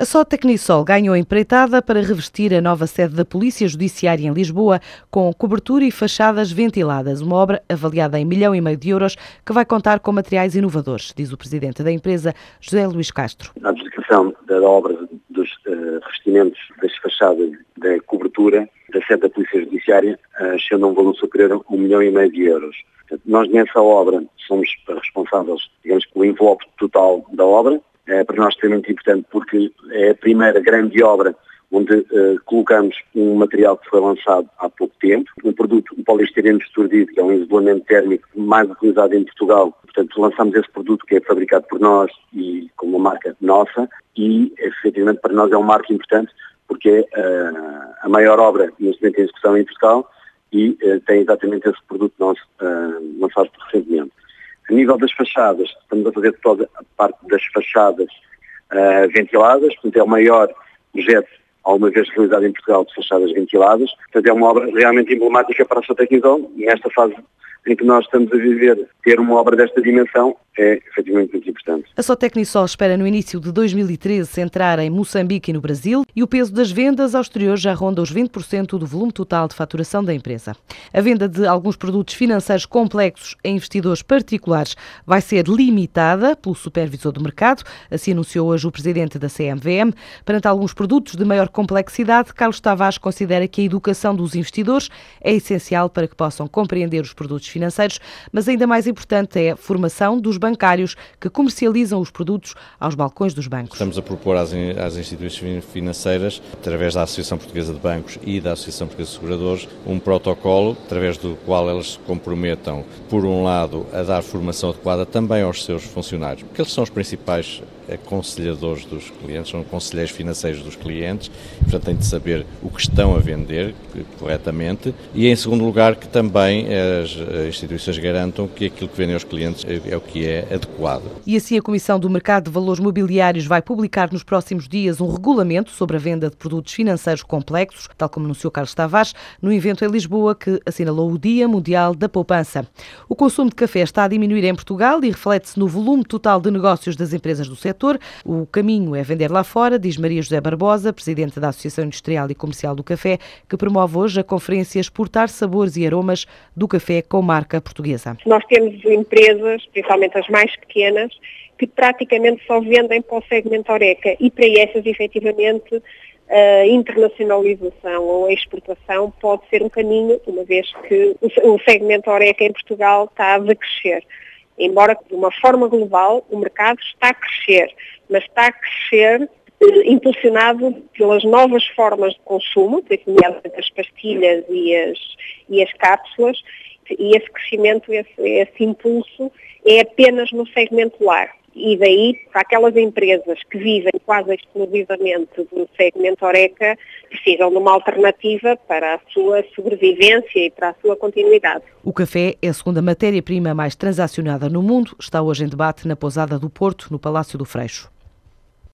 A só Tecnisol ganhou empreitada para revestir a nova sede da Polícia Judiciária em Lisboa com cobertura e fachadas ventiladas, uma obra avaliada em milhão e meio de euros que vai contar com materiais inovadores, diz o presidente da empresa, José Luís Castro. A adjudicação da obra dos uh, revestimentos das fachadas da cobertura da sede da Polícia Judiciária uh, a um valor superior a um milhão e meio de euros. Nós nessa obra somos responsáveis, digamos, pelo envelope total da obra, é para nós extremamente importante porque é a primeira grande obra onde uh, colocamos um material que foi lançado há pouco tempo, um produto, um poliestireno desturdido, que é um isolamento térmico mais utilizado em Portugal. Portanto, lançamos esse produto que é fabricado por nós e com uma marca nossa e, efetivamente, para nós é um marco importante porque é uh, a maior obra neste momento em execução em Portugal e uh, tem exatamente esse produto nosso lançado recentemente. A nível das fachadas, estamos a fazer toda a parte das fachadas uh, ventiladas, portanto é o maior projeto alguma vez realizado em Portugal de fachadas ventiladas, portanto é uma obra realmente emblemática para a sua e nesta fase em que nós estamos a viver, ter uma obra desta dimensão é efetivamente muito importante. A Sotecnisol espera no início de 2013 entrar em Moçambique e no Brasil e o peso das vendas ao exterior já ronda os 20% do volume total de faturação da empresa. A venda de alguns produtos financeiros complexos a investidores particulares vai ser limitada pelo supervisor do mercado, assim anunciou hoje o presidente da CMVM. Perante alguns produtos de maior complexidade, Carlos Tavares considera que a educação dos investidores é essencial para que possam compreender os produtos financeiros, mas ainda mais importante é a formação dos bancários que comercializam os produtos aos balcões dos bancos. Estamos a propor às, instituições financeiras, através da Associação Portuguesa de Bancos e da Associação Portuguesa de Seguradores, um protocolo através do qual elas se comprometam, por um lado, a dar formação adequada também aos seus funcionários, porque eles são os principais aconselhadores dos clientes, são conselheiros financeiros dos clientes, portanto têm de saber o que estão a vender corretamente e, em segundo lugar, que também as instituições garantam que aquilo que vendem aos clientes é o que é adequado. E assim a Comissão do Mercado de Valores Mobiliários vai publicar nos próximos dias um regulamento sobre a venda de produtos financeiros complexos, tal como anunciou Carlos Tavares, no evento em Lisboa que assinalou o Dia Mundial da Poupança. O consumo de café está a diminuir em Portugal e reflete-se no volume total de negócios das empresas do setor setor. O caminho é vender lá fora, diz Maria José Barbosa, presidente da Associação Industrial e Comercial do Café, que promove hoje a conferência Exportar Sabores e Aromas do Café com marca portuguesa. Nós temos empresas, principalmente as mais pequenas, que praticamente só vendem para o segmento Oreca e para essas, efetivamente, a internacionalização ou a exportação pode ser um caminho, uma vez que o segmento Oreca em Portugal está a crescer embora de uma forma global o mercado está a crescer, mas está a crescer eh, impulsionado pelas novas formas de consumo, nomeadamente as pastilhas e as, e as cápsulas, e esse crescimento, esse, esse impulso é apenas no segmento lar e daí para aquelas empresas que vivem quase exclusivamente do segmento Oreca precisam de uma alternativa para a sua sobrevivência e para a sua continuidade. O café é a segunda matéria-prima mais transacionada no mundo, está hoje em debate na pousada do Porto, no Palácio do Freixo.